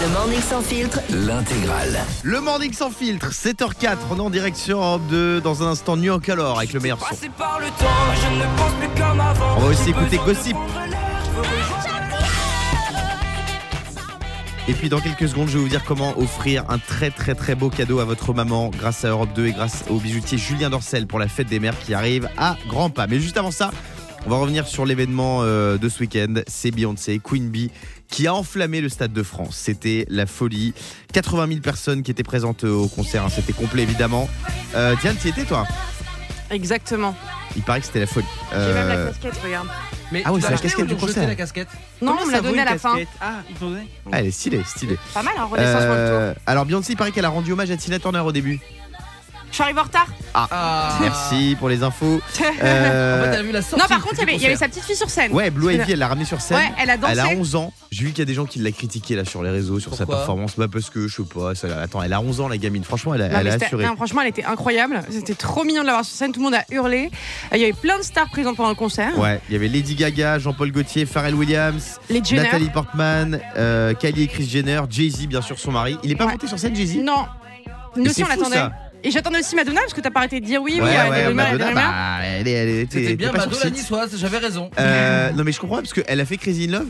Le morning sans filtre. L'intégrale. Le morning sans filtre, 7h04, on est en direction Europe 2 dans un instant New York alors avec le meilleur son. On va aussi écouter Gossip. Et puis dans quelques secondes, je vais vous dire comment offrir un très très très beau cadeau à votre maman grâce à Europe 2 et grâce au bijoutier Julien Dorcel pour la fête des mères qui arrive à grands pas. Mais juste avant ça, on va revenir sur l'événement euh, de ce week-end. C'est Beyoncé, Queen Bee, qui a enflammé le Stade de France. C'était la folie. 80 000 personnes qui étaient présentes au concert. hein. C'était complet évidemment. Euh, Diane, tu y étais toi? Exactement. Il paraît que c'était la folie. J'ai même la Euh, casquette, regarde. Mais Ah oui, tu c'est l'as la acheté casquette ou du ils t'ont jeté concert. la casquette? Non, on me l'a donné à la fin. Ah, ils t'ont donné? Ah, elle est stylée, stylée. Pas mal, hein, renaissance pour le tour. Euh, alors Beyoncé, il paraît qu'elle a rendu hommage à Tina Turner au début. Je suis arrivée en retard. Ah. Merci pour les infos. En fait, Euh, elle a vu la sortie. non, par contre, il y avait, il y avait concert. sa petite fille sur scène. ouais, Blue Ivy, elle l'a ramenée sur scène. Ouais, elle a dansé. Elle a 11 ans. J'ai vu qu'il y a des gens qui l'a critiqué là sur les réseaux, sur sa Pourquoi performance. Bah parce que je sais pas. ça- attends, elle a 11 ans la gamine. Franchement, elle a, Non, elle mais a c'était- assuré. non, franchement, elle était incroyable. C'était trop mignon de l'avoir sur scène. Tout le monde a hurlé. Euh, Il y avait plein de stars présentes pendant le concert. Ouais, il y avait Lady Gaga, Jean-Paul Gaultier, Pharrell Williams, Les Jenner. Nathalie Portman, euh, Kylie et Chris Jenner, Jay-Z, bien sûr, son mari. Il est pas Ouais. monté sur scène, Jay-Z? Non. Nous Mais aussi, c'est on fou, l'attendait. ça. Et j'attendais aussi Madonna parce que t'as pas arrêté de dire oui, oui, Ouais, Madonna, rumeurs. bah, elle, est- elle était, C'était elle bien était sur Madonna niçoise, j'avais raison. Euh, non mais je comprends pas parce qu'elle a fait Crazy in Love.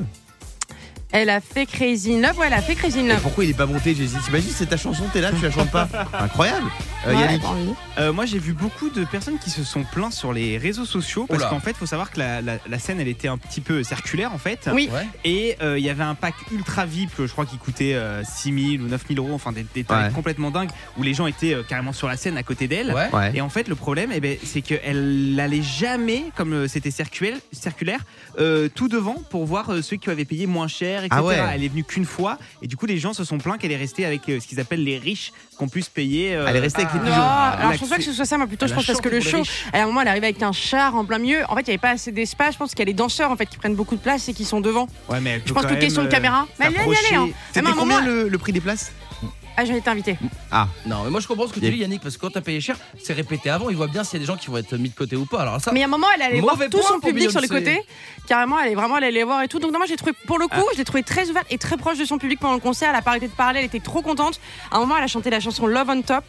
Elle a fait Crazy in Love. Ouais, elle a fait Crazy in Et Love. pourquoi il est pas monté Jay-Z? T'imagines c'est ta chanson, t'es là, tu la chantes pas Incroyable. Euh, Ouais, Yannick. attends, oui. Euh, moi j'ai vu beaucoup de personnes qui se sont plaints sur les réseaux sociaux parce Oula. qu'en fait faut savoir que la, la- la scène elle était un petit peu circulaire en fait Oui. Ouais. et euh, il y avait un pack ultra VIP je crois qui coûtait euh, 6 000 ou 9 000 euros enfin des, des tarifs Ouais. complètement dingues où les gens étaient euh, carrément sur la scène à côté d'elle Ouais. Ouais. Et en fait, le problème, eh ben, c'est qu'elle n'allait jamais, comme euh, c'était circulaire, circulaire euh, tout devant pour voir euh, ceux qui avaient payé moins cher, etc. Ah ouais. Elle est venue qu'une fois, et du coup, les gens se sont plaints qu'elle est restée avec euh, ce qu'ils appellent les riches, qu'on puisse payer. euh, Elle est restée avec les Non, pigeons. alors je pense pas que ce soit ça, mais plutôt je pense parce que le show, à un moment elle arrive avec un char en plein milieu. En fait, il n'y avait pas assez d'espace. Je pense qu'il y a les danseurs en fait qui prennent beaucoup de place et qui sont devant. Ouais, mais Je pense que question de euh, caméra. Mais elle y allait, s'approcher. hein. C'était combien le prix des places? Ah, j'en étais invité. Non, mais moi je comprends ce que tu dis Yannick parce que quand t'as payé cher, c'est répété avant, il voit bien s'il y a des gens qui vont être mis de côté ou pas. Alors ça, Mais à un moment, elle allait voir tout son pour public sur les Beyoncé. côtés. Carrément, elle est vraiment elle allait les voir et tout. Donc, non, moi, j'ai trouvé, pour le coup, je l'ai trouvé très ouverte et très proche de son public pendant le concert. Elle a pas arrêté de parler, elle était trop contente. À un moment, elle a chanté la chanson Love on Top.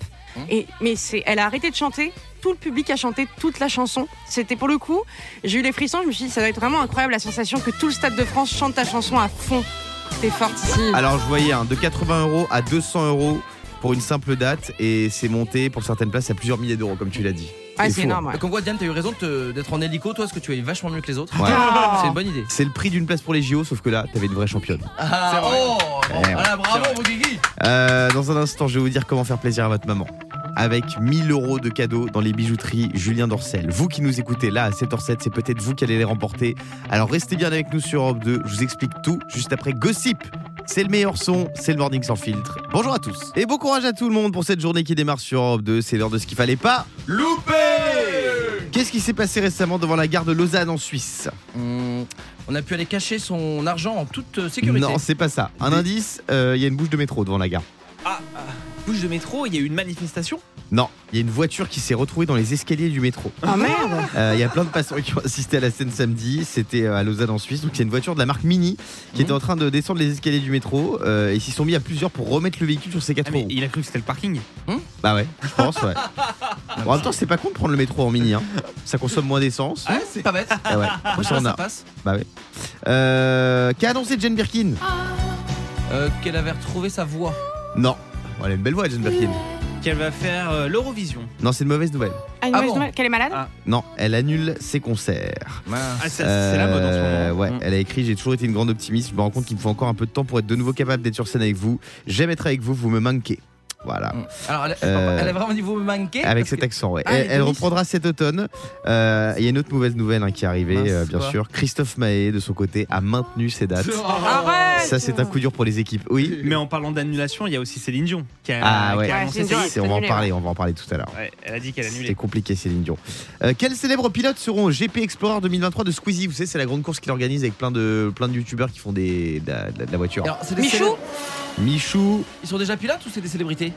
Et, mais c'est, elle a arrêté de chanter. Tout le public a chanté toute la chanson. C'était pour le coup, j'ai eu les frissons. Je me suis dit, ça doit être vraiment incroyable la sensation que tout le stade de France chante ta chanson à fond. T'es forte ici. Alors je voyais hein, de 80 euros à 200 euros pour une simple date et c'est monté pour certaines places à plusieurs milliers d'euros comme tu l'as dit. Ouais, c'est fou, énorme. ouais. Comme quoi Diane, t'as eu raison de te- d'être en hélico, toi, parce que tu es vachement mieux que les autres. Ouais. Oh. C'est une bonne idée. C'est le prix d'une place pour les JO sauf que là t'avais une vraie championne. Ah, oh, Ouais. voilà, bravo, mon Guigui. Euh, dans un instant je vais vous dire comment faire plaisir à votre maman. Avec 1000 euros de cadeaux dans les bijouteries Julien Dorcel. Vous qui nous écoutez là à 7h07, c'est peut-être vous qui allez les remporter. Alors restez bien avec nous sur Europe 2, je vous explique tout juste après Gossip. C'est le meilleur son, c'est le morning sans filtre. Bonjour à tous. Et bon courage à tout le monde pour cette journée qui démarre sur Europe 2. C'est l'heure de ce qu'il fallait pas louper. Qu'est-ce qui s'est passé récemment devant la gare de Lausanne en Suisse? Hum, on a pu aller cacher son argent en toute euh, sécurité. Non, c'est pas ça. Un indice, euh, il y a une bouche de métro devant la gare. Bouche de métro, il y a eu une manifestation. Non, il y a une voiture qui s'est retrouvée dans les escaliers du métro. Ah merde Euh, Il y a plein de passants qui ont assisté à la scène samedi. C'était euh, à Lausanne en Suisse. Donc a une voiture de la marque Mini qui était en train de descendre les escaliers du métro. euh, et ils s'y sont mis à plusieurs pour remettre le véhicule sur ses quatre Ah, roues. il a cru que c'était le parking. Bah ouais, je pense, ouais. Bon, en même temps, c'est pas con de prendre le métro en Mini. Hein. Ça consomme moins d'essence. Ouais, c'est pas bête. Ah ouais, Moi, je ça, ça passe. Bah ouais. Euh, Qu'a annoncé Jane Birkin? Euh, Qu'elle avait retrouvé sa voix. Non. Bon, elle a une belle voix, Jane Birkin. Qu'elle va faire euh, l'Eurovision. Non, c'est une mauvaise nouvelle. Ah, une Ah mauvaise bon nouvelle Qu'elle est malade Ah. Non, elle annule ses concerts. Ah, ça, c'est la mode en ce Euh, moment. Ouais, Mm. elle a écrit J'ai toujours été une grande optimiste. Je me rends compte qu'il me faut encore un peu de temps pour être de nouveau capable d'être sur scène avec vous. J'aime être avec vous, vous me manquez. Voilà. Hum. Alors, elle, Euh, elle a vraiment dit vous me manquez Avec cet que- accent, ouais. Ah, elle, reprendra cet automne. Euh, Il y a une autre mauvaise nouvelle hein, qui est arrivée, Mince, euh, bien quoi sûr. Christophe Mahé, de son côté, a maintenu ses dates. Arrête Ça, c'est un coup dur pour les équipes. Oui. Mais en parlant d'annulation, il y a aussi Céline Dion qui a, Ah ouais. qui a Ouais, annoncé C'est- on va en parler, on va en parler tout à l'heure. Ouais, elle a dit qu'elle C'est annulait. compliqué, Céline Dion. Euh, quels célèbres pilotes seront au GP Explorer 2023 de Squeezie? Vous savez, c'est la grande course qu'il organise avec plein de, plein de youtubeurs qui font des, de, la, de la voiture. Alors, c'est Michou célèbres- Michou, Ils sont déjà pilotes ou c'est des célébrités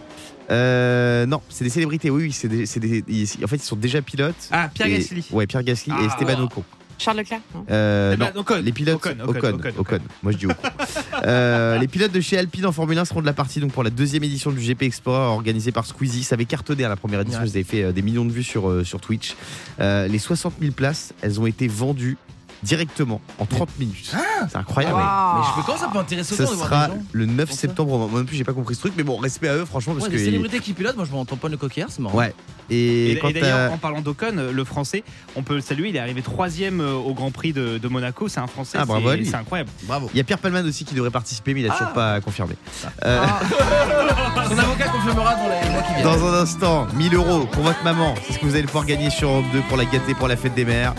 euh, non, c'est des célébrités, oui, oui, c'est des, c'est des- ils- en fait, ils sont déjà pilotes. Ah, Pierre Et- Gasly. Ouais, Pierre Gasly et Ah, Esteban. Ocon. Charles Leclerc non Euh, Eh ben, non, Ocon, les pilotes Ocon, Ocon, Ocon, Ocon, Ocon. Moi je dis Ocon. Euh, les pilotes de chez Alpine en Formule 1 seront de la partie donc pour la deuxième édition du GP Explorer organisée par Squeezie. Ça avait cartonné à la première édition, Ouais. vous avez fait euh, des millions de vues sur, euh, sur Twitch. Euh, les 60 000 places, elles ont été vendues directement en 30 minutes. C'est incroyable. Mais je peux, comment ça peut intéresser Ça autant de voir sera des gens le 9 Comment ça septembre. Moi non plus, j'ai pas compris ce truc, mais bon, respect à eux, franchement, parce Ouais, que. célébrités qui pilotent, moi je m'entends pas le coquillard, c'est marrant. Ouais. Et, Et, quand et d'ailleurs, en parlant d'Ocon, le français, on peut le saluer. Il est arrivé troisième euh, au Grand Prix de, de Monaco. C'est un français. Ah, bravo c'est- à lui. C'est incroyable. Bravo. il y a Pierre Palman aussi qui devrait participer, mais il a toujours Ah. pas confirmé. Euh, Son avocat confirmera dans les mois qui viennent. Dans un instant, 1000 euros pour votre maman. C'est ce que vous allez pouvoir gagner sur Europe 2 pour la gâter pour la fête des mères.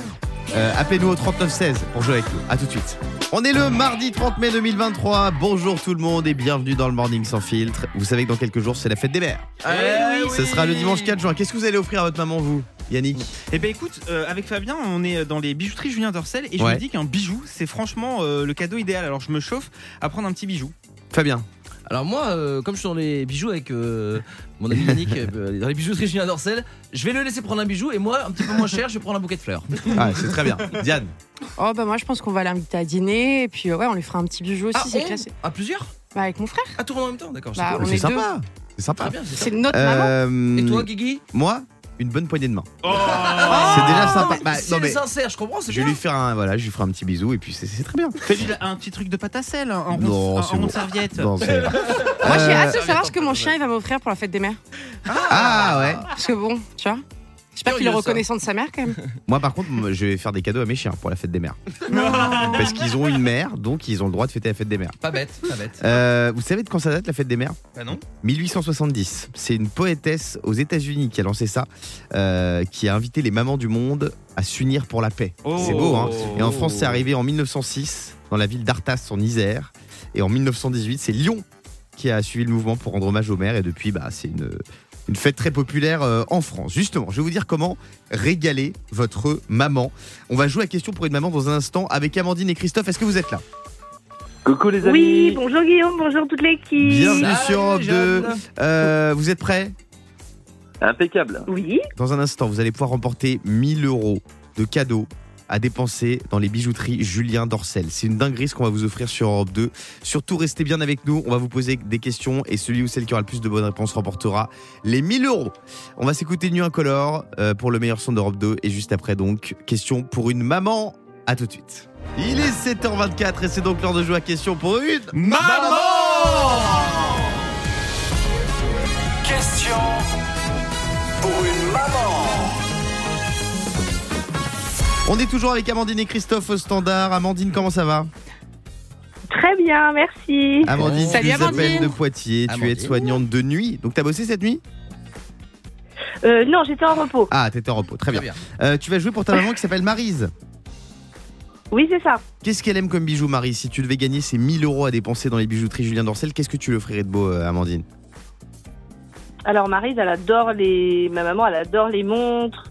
Euh, Appelez-nous au 3916 pour jouer avec nous. A tout de suite. On est le mardi 30 mai 2023. Bonjour tout le monde et bienvenue dans le Morning sans filtre. Vous savez que dans quelques jours, c'est la fête des mères. Oui. Ce sera le dimanche 4 juin. Qu'est-ce que vous allez offrir à votre maman, vous, Yannick? Eh ben écoute, euh, avec Fabien, on est dans les bijouteries Julien Dorcel et je Ouais. me dis qu'un bijou, c'est franchement euh, le cadeau idéal. Alors je me chauffe à prendre un petit bijou. Fabien. Alors moi, euh, comme je suis dans les bijoux avec euh, mon ami Yannick, euh, dans les bijouteries Julien Dorcel, je vais le laisser prendre un bijou et moi, un petit peu moins cher, je vais prendre un bouquet de fleurs. Ah, c'est très bien. Diane. Oh bah moi je pense qu'on va l'inviter à dîner et puis ouais on lui fera un petit bijou aussi, c'est on classé. À plusieurs Bah avec mon frère. À tout le monde en même temps, d'accord. Bah, c'est cool. on C'est est sympa. C'est sympa. Très bien, c'est C'est notre maman. Et toi, Guigui? Moi, une bonne poignée de main. Oh c'est déjà sympa. Bah, c'est non, mais sincère, je comprends, je vais lui faire un, voilà, je lui ferai un petit bisou et puis c'est très bien. Fais-lui un petit truc de pâte à sel en rond, Non, en c'est rond bon. serviette. Non, c'est- Moi j'ai Euh, hâte de savoir ce que mon chien il va m'offrir pour la fête des mères. Ah ouais. Parce que bon, tu vois. J'espère qu'il est reconnaissant de sa mère quand même. Moi par contre, je vais faire des cadeaux à mes chiens pour la fête des mères. Parce qu'ils ont une mère, donc ils ont le droit de fêter la fête des mères. Pas bête, pas bête. Euh, vous savez de quand ça date la fête des mères? Bah non 1870. C'est une poétesse aux États-Unis qui a lancé ça, euh, qui a invité les mamans du monde à s'unir pour la paix. Oh. C'est beau, hein? Et en France, c'est arrivé en 1906 dans la ville d'Artas en Isère. Et en 1918, c'est Lyon qui a suivi le mouvement pour rendre hommage aux mères. Et depuis, bah, c'est une, une fête très populaire euh, en France. Justement, je vais vous dire comment régaler votre maman. On va jouer à question pour une maman dans un instant avec Amandine et Christophe. Est-ce que vous êtes là? Coucou les amis. Oui, bonjour Guillaume, bonjour toute l'équipe. Bienvenue sur Europe 2. jeune. Euh, vous êtes prêts? Impeccable. Oui, Dans un instant, vous allez pouvoir remporter 1000 euros de cadeaux à dépenser dans les bijouteries Julien Dorcel. C'est une dinguerie ce qu'on va vous offrir sur Europe 2. Surtout, restez bien avec nous. On va vous poser des questions et celui ou celle qui aura le plus de bonnes réponses remportera les 1000 euros. On va s'écouter Nu Incolore euh, pour le meilleur son d'Europe 2 et juste après donc, question pour une maman. À tout de suite. Il est 7h24 et c'est donc l'heure de jouer à question pour une Maman Question On est toujours avec Amandine et Christophe au standard. Amandine, comment ça va très bien, merci. Amandine, Salut, tu nous Amandine. appelles de Poitiers. Tu es aide-soignante de nuit. Donc, t'as bossé cette nuit Euh, non, j'étais en repos. Ah, t'étais en repos. Très bien. Très bien. Euh, tu vas jouer pour ta maman qui s'appelle Marise. Oui, c'est ça. Qu'est-ce qu'elle aime comme bijou, Marise Si tu devais gagner ces 1000 euros à dépenser dans les bijouteries Julien Dorcel, qu'est-ce que tu lui offrirais de beau, euh, Amandine Alors Marise, elle adore les. Ma maman, elle adore les montres,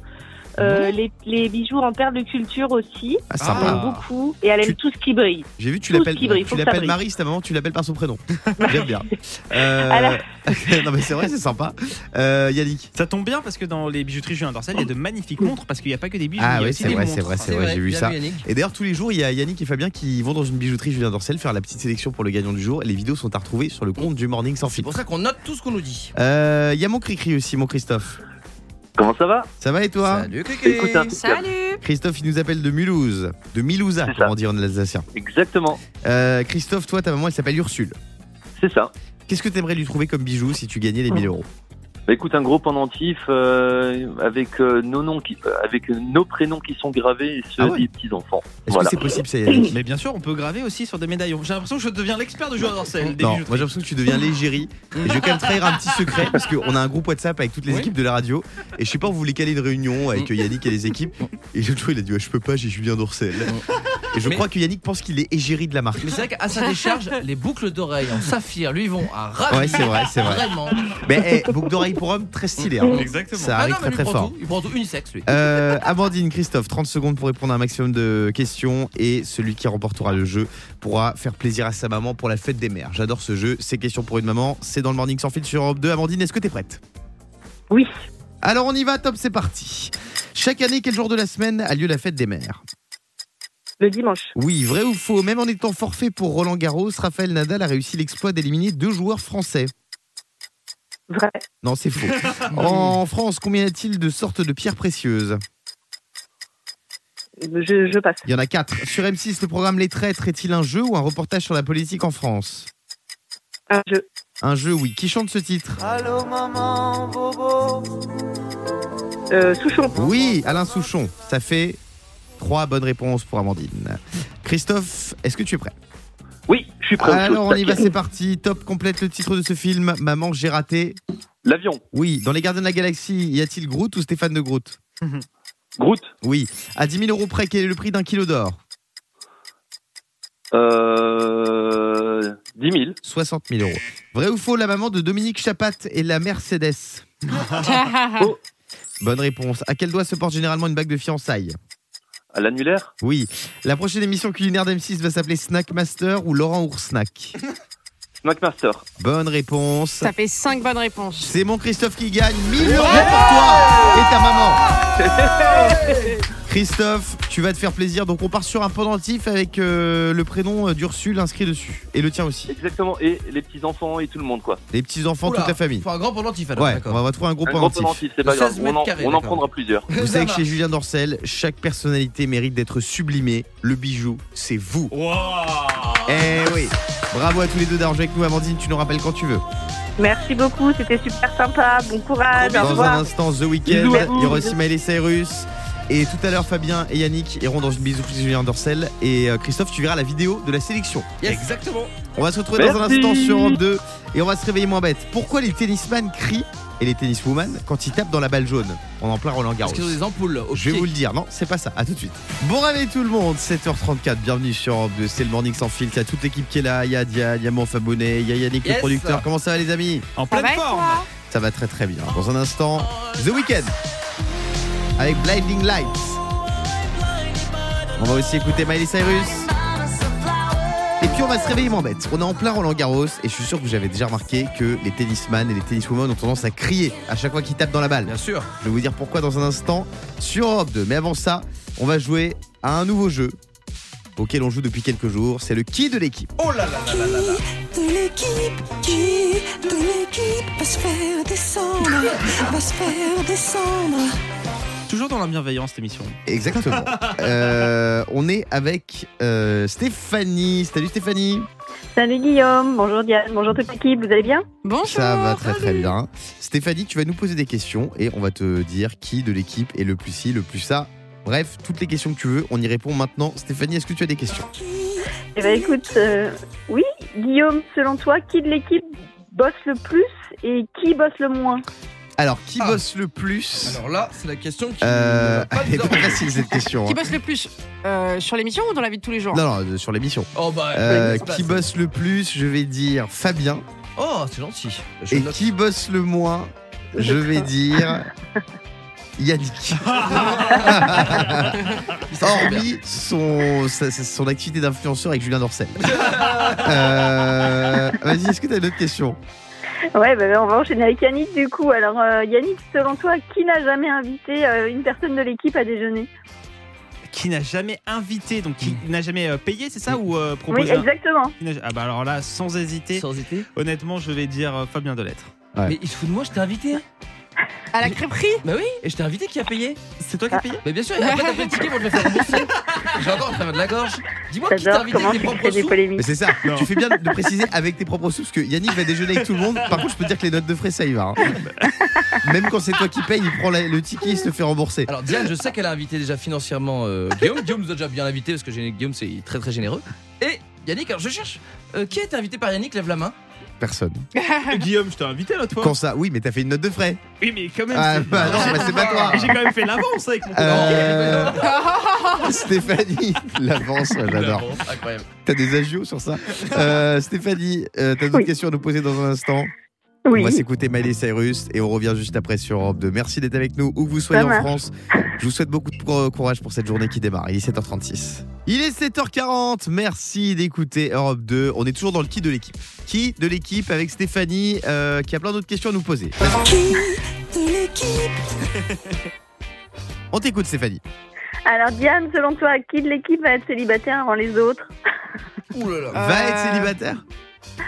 euh, les, les bijoux en perles de culture aussi. Ah, Elle sympa. aime beaucoup et elle aime Tu- tout ce qui brille. J'ai vu, tu l'appelles tu ça l'appelles brille. Marise, ta maman, tu l'appelles par son prénom. J'aime bien. Euh, Alors- non, mais c'est vrai, c'est sympa. Euh, Yannick Ça tombe bien parce que dans les bijouteries Julien Dorcel, il y a de magnifiques montres parce qu'il n'y a pas que des bijoux. Ah oui, c'est vrai, c'est vrai, c'est vrai, j'ai vu ça. Yannick. Et d'ailleurs, tous les jours, il y a Yannick et Fabien qui vont dans une bijouterie Julien Dorcel faire la petite sélection pour le gagnant du jour. Et les vidéos sont à retrouver sur le compte du Morning sans C'est filtre. pour ça qu'on note tout ce qu'on nous dit. Euh, Il y a mon cri-cri aussi, mon Christophe. Comment ça va Ça va et toi Salut. Écoute, hein. Salut Christophe, il nous appelle de Mulhouse. De Milouza, comme on dit en alsacien. Exactement. Euh, Christophe, toi, ta maman, elle s'appelle Ursule. C'est ça. Qu'est-ce que tu aimerais lui trouver comme bijou si tu gagnais les 1000 euros? Bah, écoute, un gros pendentif euh, avec euh, nos noms, qui, euh, avec nos prénoms qui sont gravés et ceux Ah ouais des petits enfants. Est-ce Voilà. que c'est possible, ça, Yannick Mais bien sûr, on peut graver aussi sur des médaillons. J'ai l'impression que je deviens l'expert de Dorcel. Des Non, moi j'ai l'impression que tu deviens l'égérie. Et je vais quand même trahir un petit secret parce qu'on a un groupe WhatsApp avec toutes les Oui. équipes de la radio. Et je sais pas, on voulait caler une réunion avec Yannick et les équipes. Et l'autre jour, il a dit ouais, Je peux pas, j'ai Julien Dorcel. Et je Mais- crois que Yannick pense qu'il est égérie de la marque. Mais c'est vrai qu'à sa décharge, les boucles d'oreilles en saphir lui vont à ravir. Ouais, c'est vrai, c'est vrai. Vraiment. Mais hey, boucle d'oreille pour homme, très stylé. hein. Exactement. Ça Ah arrive non, mais très très fort. tout. Il prend tout unisexe lui. Euh, Amandine, Christophe, 30 secondes pour répondre à un maximum de questions et celui qui remportera le jeu pourra faire plaisir à sa maman pour la fête des mères. J'adore ce jeu, c'est questions pour une maman, c'est dans le Morning sans fil sur Europe 2. Amandine, est-ce que t'es prête? Oui. Alors on y va, top, c'est parti. Chaque année, quel jour de la semaine a lieu la fête des mères? Le dimanche. Oui, vrai ou faux Même en étant forfait pour Roland Garros, Raphaël Nadal a réussi l'exploit d'éliminer deux joueurs français. Vrai. Non, c'est faux. en France, combien y a-t-il de sortes de pierres précieuses? Je, je passe. Il y en a quatre. Sur M6, le programme Les Traîtres est-il un jeu ou un reportage sur la politique en France? Un jeu. Un jeu, oui. Qui chante ce titre? Euh, Souchon. Oui, Alain Souchon. Ça fait trois bonnes réponses pour Amandine. Christophe, est-ce que tu es prêt? Oui, je suis prêt. Alors on y va, c'est parti. Top complète le titre de ce film. Maman, j'ai raté. L'avion. Oui, dans les Gardiens de la Galaxie, y a-t-il Groot ou Stéphane de Groot? Groot. Oui. À 10 000 euros près, quel est le prix d'un kilo d'or? Euh, 10 000. 60 000 euros. Vrai ou faux, la maman de Dominique Chapat est la Mercedes? Bonne réponse. À quel doigt se porte généralement une bague de fiançailles? À l'annulaire? Oui. La prochaine émission culinaire d'M6 va s'appeler Snack Master ou Laurent Oursnack Smackmaster. Bonne réponse. Ça fait 5 bonnes réponses. C'est mon Christophe qui gagne 1000 euros pour toi et ta maman. Christophe, tu vas te faire plaisir. Donc on part sur un pendentif avec euh, le prénom euh, d'Ursule inscrit dessus. Et le tien aussi. Exactement. Et les petits-enfants et tout le monde, quoi. Les petits-enfants, toute la famille. Faut un grand pendentif alors. Ouais, on va trouver un gros Un gros pendentif. pendentif, c'est pas De grave. 16 On mètres en, carrés, on en prendra plusieurs. Vous savez que chez Julien Dorcel, chaque personnalité mérite d'être sublimée. Le bijou, c'est vous. Eh oui. Bravo à tous les deux d'avoir joué avec nous. Amandine, tu nous rappelles quand tu veux. Merci beaucoup, c'était super sympa. Bon courage. Au Dans un instant, The Weeknd, il y aura aussi Miley Cyrus. Et tout à l'heure, Fabien et Yannick iront dans une bisou chez Julien Dorcel. Et euh, Christophe, tu verras la vidéo de la sélection. Exactement. On va se retrouver dans un instant sur Europe 2 et on va se réveiller moins bête. Pourquoi les tennisman crient et les tenniswoman quand ils tapent dans la balle jaune? On en plein Roland Garros. Parce qu'ils ont des ampoules au Je vais vous le dire, non, c'est pas ça. À tout de suite. Bon réveil tout le monde, 7h34, bienvenue sur Europe 2. C'est le morning sans filtre. Il y a toute l'équipe qui est là. Il y a Diane, il y a mon Fabonnet, il y a Yannick le Yes. producteur. Comment ça va les amis? En pleine forme. Ça va très très bien. Dans un instant, The Weeknd avec Blinding Lights. On va aussi écouter Miley Cyrus. Et puis on va se réveiller moins bête. On est en plein Roland Garros et je suis sûr que vous avez déjà remarqué que les tennisman et les tenniswomen ont tendance à crier à chaque fois qu'ils tapent dans la balle. Bien sûr. Je vais vous dire pourquoi dans un instant sur Europe 2. Mais avant ça, on va jouer à un nouveau jeu auquel on joue depuis quelques jours. C'est le qui de l'équipe. Oh là là là là là là. de l'équipe qui de l'équipe va se faire descendre, va se faire descendre. Toujours dans la bienveillance, cette émission. Exactement. Euh, on est avec euh, Stéphanie. Salut Stéphanie. Salut Guillaume, bonjour Diane, bonjour toute l'équipe, vous allez bien? Bonjour. Ça va très très bien. Stéphanie, tu vas nous poser des questions et on va te dire qui de l'équipe est le plus ci, le plus ça. Bref, toutes les questions que tu veux, on y répond maintenant. Stéphanie, est-ce que tu as des questions? Eh ben écoute, euh, oui, Guillaume, selon toi, qui de l'équipe bosse le plus et qui bosse le moins? Alors, qui Ah. bosse le plus Alors là, c'est la question qui. Euh, pas Elle est pas facile cette question. Qui hein. bosse le plus euh, sur l'émission ou dans la vie de tous les jours? Non, non, euh, sur l'émission. Oh bah. Euh, qui bosse le plus Je vais dire Fabien. Oh, c'est gentil. Je Et note. qui bosse le moins Je vais dire Yannick. Hormis son, son activité d'influenceur avec Julien Dorcel. Euh, Vas-y, est-ce que tu as une autre question? Ouais, ben on va enchaîner avec Yannick du coup. Alors euh, Yannick, selon toi, qui n'a jamais invité euh, une personne de l'équipe à déjeuner? Qui n'a jamais invité, donc qui n'a jamais euh, payé, c'est ça Ou euh, Oui, proposé un- exactement. qui n'a- Ah bah alors là, sans hésiter, Sans hésiter. honnêtement, je vais dire euh, Fabien Delettre. Ouais. Mais il se fout de moi, je t'ai invité. À la crêperie Bah oui, et je t'ai invité qui a payé? C'est toi qui as payé? Mais bien sûr, et après t'as fait le ticket pour te le faire rembourser. J'ai encore de la gorge. Dis-moi qui t'a J'adore invité comment avec tes tu propres crées des sous. Mais c'est ça, Non. tu fais bien de préciser avec tes propres sous, parce que Yannick va déjeuner avec tout le monde. Par contre, je peux te dire que les notes de frais, ça y va. hein. Même quand c'est toi qui paye, il prend la- le ticket, il se le fait rembourser. Alors Diane, je sais qu'elle a invité déjà financièrement euh, Guillaume. Guillaume nous a déjà bien invité parce que Guillaume c'est très très généreux. Et Yannick, alors je cherche. euh, qui a été invité par Yannick? Lève la main. Personne. Guillaume, je t'ai invité l'autre fois. Quand ça, oui, mais t'as fait une note de frais. Oui, mais quand même. Ah bah non, bah c'est pas toi. J'ai quand même fait l'avance avec mon Euh, Stéphanie, l'avance, j'adore. Incroyable. T'as des agios sur ça? Euh, Stéphanie, euh, t'as d'autres Oui. questions à nous poser dans un instant? Oui. On va s'écouter Miley Cyrus et on revient juste après sur Europe 2. Merci d'être avec nous, où que vous soyez Ça en marche. France. Je vous souhaite beaucoup de cour- courage pour cette journée qui démarre. Il est 7h36. Il est 7h40. Merci d'écouter Europe 2. On est toujours dans le qui de l'équipe. Qui de l'équipe avec Stéphanie euh, qui a plein d'autres questions à nous poser. Qui de l'équipe On t'écoute Stéphanie. Alors Diane, selon toi, qui de l'équipe va être célibataire avant les autres? Ouh là là. Va Euh, être célibataire?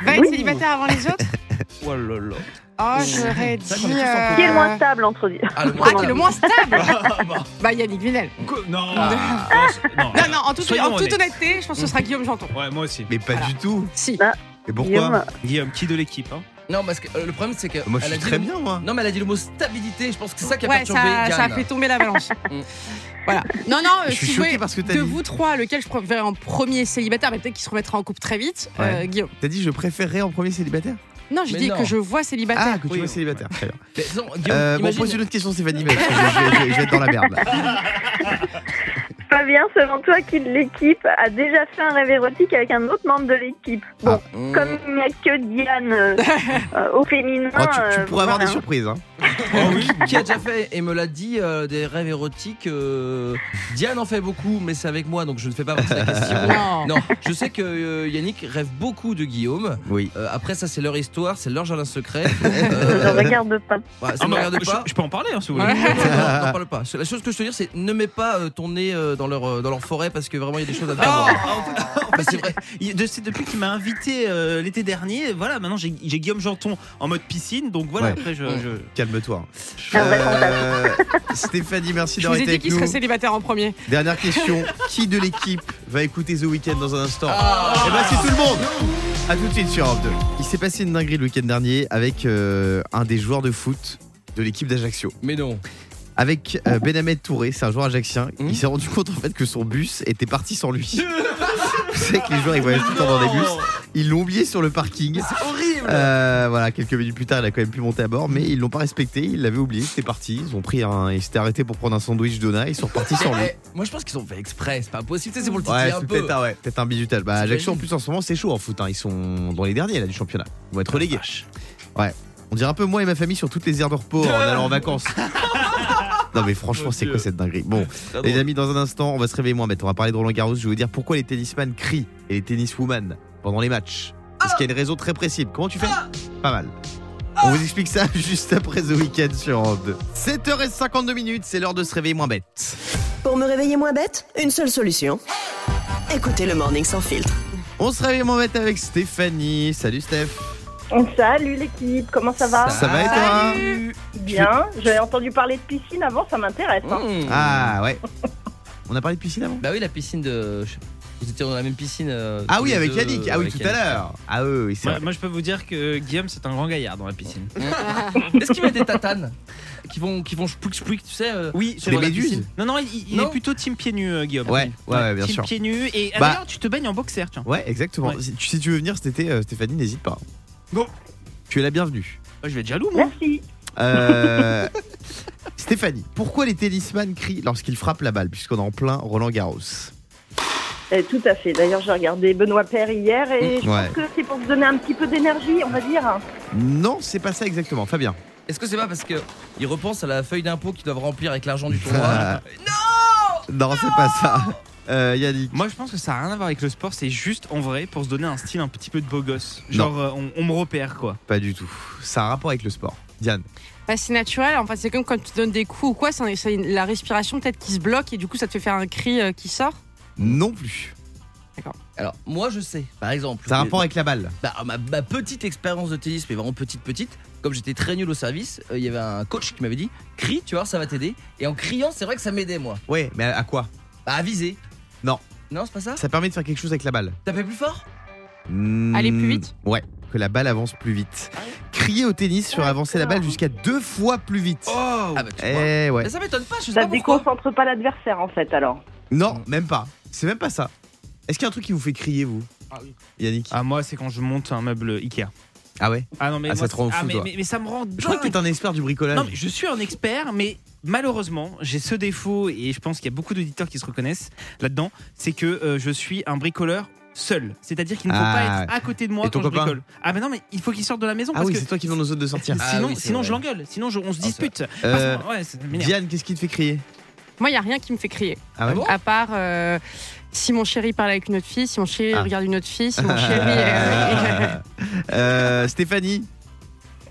Va être Oui. célibataire avant les autres Oh là là. Oh, j'aurais dit. euh, Qui est le moins stable entre eux Ah, le Ah, qui est le moins stable Bah. Bah, Yannick Vinel. Non, Ah. non, Non, non, en toute, en honnêteté, je pense que ce sera Guillaume Janton. Ouais, moi aussi. Mais pas Voilà. du tout. Si. Ah. Et pourquoi Guillaume. Guillaume, qui de l'équipe hein Non, parce que euh, le problème c'est que. Moi, je elle a suis dit très le- bien, moi. Non, mais elle a dit le mot stabilité. Je pense que c'est ça qui a Ouais, perturbé ça, ça a fait tomber la balance. Mm. voilà. Non, non, euh, Je suis si vous choqué voulez, par ce que t'as de dit. vous trois, lequel je préfère en premier célibataire, mais peut-être qu'il se remettra en couple très vite, Ouais. euh, Guillaume. T'as dit je préférerais en premier célibataire Non, je Mais dis non. que je vois célibataire. Ah, que tu Oui, vois oui. célibataire. Très bien. Mais non, Guillaume, Euh, bon, imagine- pose une autre question, Stéphanie, mais je- je vais être dans la merde. là. Fabien, selon toi, qui de l'équipe a déjà fait un rêve érotique avec un autre membre de l'équipe? Bon, Mmh. comme il n'y a que Diane euh, euh, au féminin. Oh, tu, tu euh, pourrais avoir voilà. des surprises. Hein. Oh oui, qui a déjà fait et me l'a dit euh, des rêves érotiques euh, Diane en fait beaucoup, mais c'est avec moi donc je ne fais pas partie de la question. Non. Non, je sais que euh, Yannick rêve beaucoup de Guillaume. Oui. Euh, après ça c'est leur histoire, c'est leur jardin secret. Je Euh, ne regarde pas. ouais, ça Ah, me mais regarde je, pas. je peux en parler hein, si vous voulez. Ouais. Non, n'en parle pas. La chose que je te dire, c'est ne mets pas euh, ton nez euh, dans leur euh, dans leur forêt parce que vraiment il y a des choses à te Ah, en fait, fait, c'est vrai. Il- C'est depuis qu'il m'a invité euh, l'été dernier. Voilà, maintenant j'ai j'ai Guillaume Janton en mode piscine. Donc voilà, Ouais. après je. Je- Calme-toi. Vrai Euh, Stéphanie, merci Je vous d'avoir ai été dit avec qu'il nous. serait célibataire en premier. Dernière question. Qui de l'équipe va écouter The Weeknd dans un instant Ah. Eh ben, c'est tout le monde A tout de suite sur Europe 2. Il s'est passé une dinguerie le week-end dernier avec euh, un des joueurs de foot de l'équipe d'Ajaccio. Mais non. Avec euh, Benhamed Touré, c'est un joueur ajaxien. Mhm. Il s'est rendu compte en fait que son bus était parti sans lui. Vous savez que les joueurs ils voyagent tout le temps dans des bus. Ils l'ont oublié sur le parking. C'est horrible. Euh, voilà, quelques minutes plus tard, il a quand même pu monter à bord, mais ils l'ont pas respecté. Ils l'avaient oublié. C'était parti. Ils ont pris un. Ils s'étaient arrêtés pour prendre un sandwich Dona. Ils sont repartis sans lui. Eh, Moi je pense qu'ils ont fait exprès, c'est pas possible, c'est pour le titiller Ouais, un peu. peut-être un, ouais, peut-être un bizutage. Bah, Ajaccio en plus en ce moment c'est chaud en foot. hein. Ils sont dans les derniers là du championnat. Ils vont être relégués. Ouais. On dirait un peu moi et ma famille sur toutes les aires de repos en allant en vacances. Non mais franchement c'est quoi cette dinguerie? Bon les drôle. amis dans un instant on va se réveiller moins bête On va parler de Roland Garros Je vais vous dire pourquoi les tennisman crient Et les tenniswoman pendant les matchs Parce qu'il y a une raison très précise Comment tu fais? Pas mal on vous explique ça juste après The Weekend sur Europe 2. 7h52 minutes, c'est l'heure de se réveiller moins bête. Pour me réveiller moins bête, une seule solution. Écoutez le Morning Sans Filtre. On se réveille moins bête avec Stéphanie. Salut Steph. Salut l'équipe, comment ça va Ça va et toi Bien. J'avais entendu parler de piscine avant, ça m'intéresse. hein. Mmh. Ah ouais. On a parlé de piscine avant Bah oui, la piscine de. je- Vous étiez dans la même piscine. euh, Ah tous oui les avec deux, Yannick. Ah oui avec tout à Yannick. l'heure. Ah oui, oui c'est Moi, vrai. moi, je peux vous dire que Guillaume c'est un grand gaillard dans la piscine. Est-ce qu'il met des tatanes qui vont, qui vont spouik spouik, tu sais euh, Oui, sur Des la méduses piscine Non, non, il, il Non est plutôt team pieds nus, euh, Guillaume. Ouais, ouais, ouais, bien team sûr. pieds nus. Et ah, Bah- d'ailleurs, tu te baignes en boxer, tiens. Ouais exactement. Ouais. Si, tu- si tu veux venir cet été euh, Stéphanie n'hésite pas. Bon. Tu es la bienvenue. Oh, je vais être jaloux, moi. Merci. Euh, Stéphanie, pourquoi les tennisman crient lorsqu'ils frappent la balle puisqu'on est en plein Roland Garros Eh, tout à fait. D'ailleurs, j'ai regardé Benoît Père hier et je Ouais. pense que c'est pour se donner un petit peu d'énergie, on va dire. Non, c'est pas ça exactement. Fabien. Est-ce que c'est pas parce que ils repensent à la feuille d'impôt qu'ils doivent remplir avec l'argent du tournoi Ah. Non, c'est pas ça. Euh, Yannick. Moi, je pense que ça n'a rien à voir avec le sport. C'est juste en vrai pour se donner un style un petit peu de beau gosse. Genre, euh, on, on me repère, quoi. Pas du tout. Ça a un rapport avec le sport. Diane. Bah, c'est naturel, en fait, c'est comme quand tu donnes des coups ou quoi, c'est la respiration peut-être qui se bloque et du coup ça te fait faire un cri euh, qui sort? Non plus. Alors, moi je sais, par exemple. Ça a un rapport avec la balle. Bah, ma, ma petite expérience de tennis, mais vraiment petite, petite, comme j'étais très nul au service, euh, il y avait un coach qui m'avait dit crie, tu vois, ça va t'aider. Et en criant, c'est vrai que ça m'aidait, moi. Ouais, mais à quoi? Bah, à viser. Non. Non, c'est pas ça Ça permet de faire quelque chose avec la balle. Taper plus fort Aller plus vite Ouais, que la balle avance plus vite. Crier au tennis ferait avancer la balle jusqu'à deux fois plus vite. Oh Ah, bah, tu vois. Eh ouais. Mais ça m'étonne pas, je sais Ça pas pourquoi. déconcentre pas l'adversaire, en fait, alors. Non, même pas. C'est même pas ça. Est-ce qu'il y a un truc qui vous fait crier, vous? Ah oui. Yannick? Ah, moi, c'est quand je monte un meuble Ikea. Ah ouais Ah non, mais, Ah, moi, ça te rend c'est- ah, fou, mais, toi. mais- mais ça me rend Je crois que t'es un expert du bricolage. Non, mais je suis un expert, mais malheureusement, j'ai ce défaut et je pense qu'il y a beaucoup d'auditeurs qui se reconnaissent là-dedans. C'est que euh, je suis un bricoleur seul. C'est-à-dire qu'il ne faut Ah. pas être à côté de moi Et ton quand je bricole. Ah, mais non, mais il faut qu'il sorte de la maison ah parce oui, que c'est toi qui donne aux autres de sortir. Ah sinon, oui, c'est sinon vrai. je l'engueule. Sinon, je- on se dispute. Euh, Parce que- ouais. Diane, qu'est-ce qui te fait crier? Moi, il y a rien qui me fait crier. Ah ouais? Bon À part euh, si mon chéri parle avec une autre fille, si mon chéri Ah. regarde une autre fille, si mon chéri. euh, Euh, Stéphanie?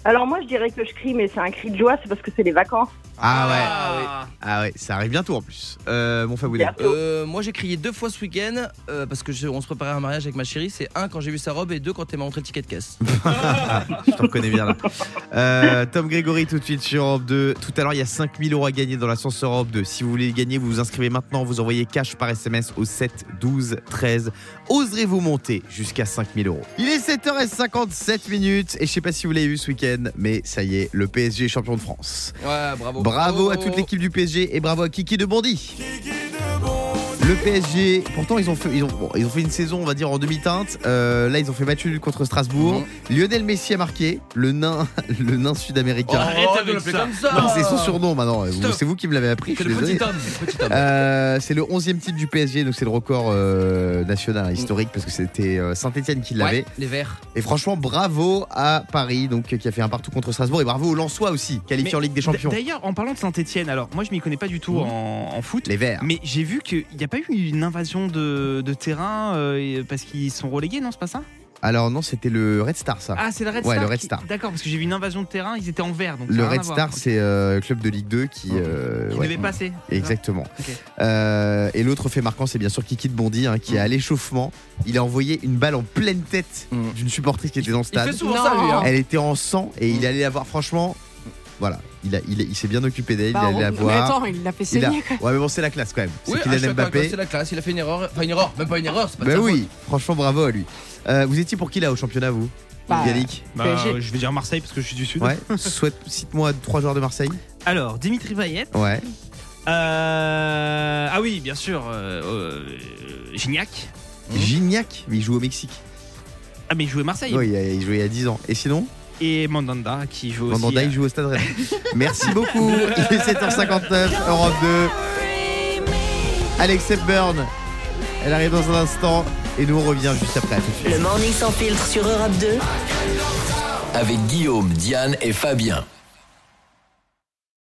Alors moi, je dirais que je crie, mais c'est un cri de joie, c'est parce que c'est les vacances. Ah ouais. Ah ouais, ça arrive bientôt en plus. Euh, mon Faboulet. Euh, moi j'ai crié deux fois ce week-end euh, parce que je- on se préparait à un mariage avec ma chérie. C'est un quand j'ai vu sa robe et deux quand elle m'a montré le ticket de caisse. Je te reconnais bien là. Euh, Tom Grégory tout de suite sur Europe 2. Tout à l'heure, il y a 5000 euros à gagner dans l'ascenseur Europe 2. Si vous voulez gagner, vous vous inscrivez maintenant. Vous envoyez cash par SMS au 7 12 13. Oserez-vous monter jusqu'à 5000 euros? Il est 7h57 minutes et je sais pas si vous l'avez vu ce week-end, mais ça y est, le PSG est champion de France. Ouais, bravo. Bravo à toute l'équipe du PSG et bravo à Kiki de Bondy. Le PSG, pourtant ils ont fait, ils ont, bon, ils ont fait une saison, on va dire en demi-teinte. Euh, là, ils ont fait match nul contre Strasbourg. Lionel Messi a marqué, le nain, le nain sud-américain. Oh, arrête de comme ça. C'est son surnom maintenant. C'est vous qui me l'avez appris. C'est le petit homme. Euh, c'est le 11e titre du PSG, donc c'est le record euh, national historique parce que c'était Saint-Etienne qui l'avait. Ouais, les verts. Et franchement, bravo à Paris, donc qui a fait un partout contre Strasbourg, et bravo au Lensois aussi, qualifié Mais en Ligue des Champions. D'ailleurs, en parlant de Saint-Etienne, alors moi je m'y connais pas du tout Mhm. en, en foot. Les Verts. Mais j'ai vu qu'il n'y a pas eu une invasion de, de terrain euh, parce qu'ils sont relégués, non C'est pas ça? Alors non, c'était le Red Star, ça. Ah, c'est le Red Ouais, Star. le Red qui- Star. D'accord, parce que j'ai vu une invasion de terrain, ils étaient en vert. Donc Le Red. Star, c'est euh, club de Ligue 2 qui. euh, Qui ouais. devait passer. Exactement. Euh, et l'autre fait marquant, c'est bien sûr Kiki de Bondy, hein, qui est à l'échauffement. Il a envoyé une balle en pleine tête Mm. d'une supportrice qui était dans le Il stade. fait souvent ça lui. Hein. Elle était en sang et il allait la voir. Franchement, voilà, il, a, il, a- il s'est bien occupé d'elle, Bah, il allait la mais voir. attends, il l'a fait a-. Ouais, mais bon, c'est la classe quand même. C'est Oui, ah, Mbappé. c'est la classe. Il a fait une erreur. Enfin une erreur, même pas une erreur. C'est pas Bah sa oui, franchement, bravo à lui. Euh, vous étiez pour qui là au championnat, vous Bah, Yannick Bah, euh, je vais dire Marseille parce que je suis du Sud. Ouais, souhaite, cite-moi trois joueurs de Marseille. Alors, Dimitri Payet. Ouais. Euh, ah oui, bien sûr. Euh, euh, Gignac. Gignac, mais il joue au Mexique. Ah, mais il jouait Marseille. Oui, il jouait il y a 10 ans. Et sinon Et Mandanda qui joue aussi. Mandanda, il joue au Stade Rennais. Merci beaucoup. Il est 7h59, Europe 2. Alex Hepburn, elle arrive dans un instant et nous on revient juste après. Le morning sans filtre sur Europe 2. Avec Guillaume, Diane et Fabien.